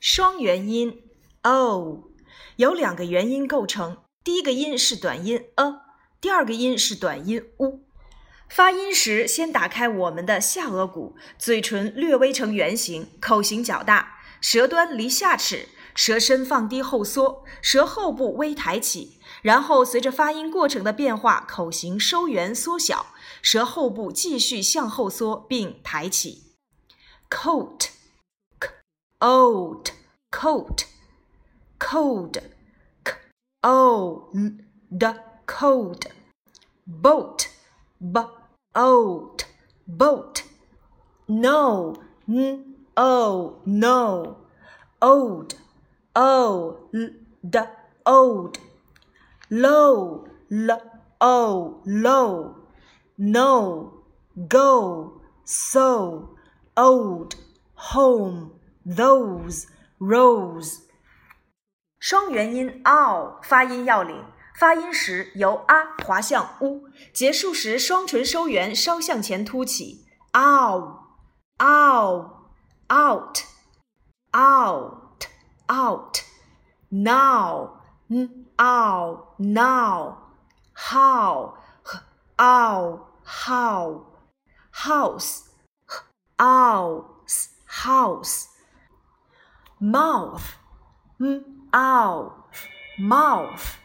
双元音 o 由两个元音构成，第一个音是短音 a，第二个音是短音 u。发音时，先打开我们的下颚骨，嘴唇略微呈圆形，口型较大，舌端离下齿，舌身放低后缩，舌后部微抬起，然后随着发音过程的变化，口型收圆缩小，舌后部继续向后缩并抬起。coat。Old coat. Cold c o d. Cold boat. B. Old boat. No. N. O. No. Old o. L. D. Old low. L. O. Low. No. Go. So. Old home those rose，双元音 ow 发音要领，发音时由啊滑向 u，结束时双唇收圆，稍向前凸起。ow ow out out out now n ow now how ow how house house house mouth, mouth, mouth.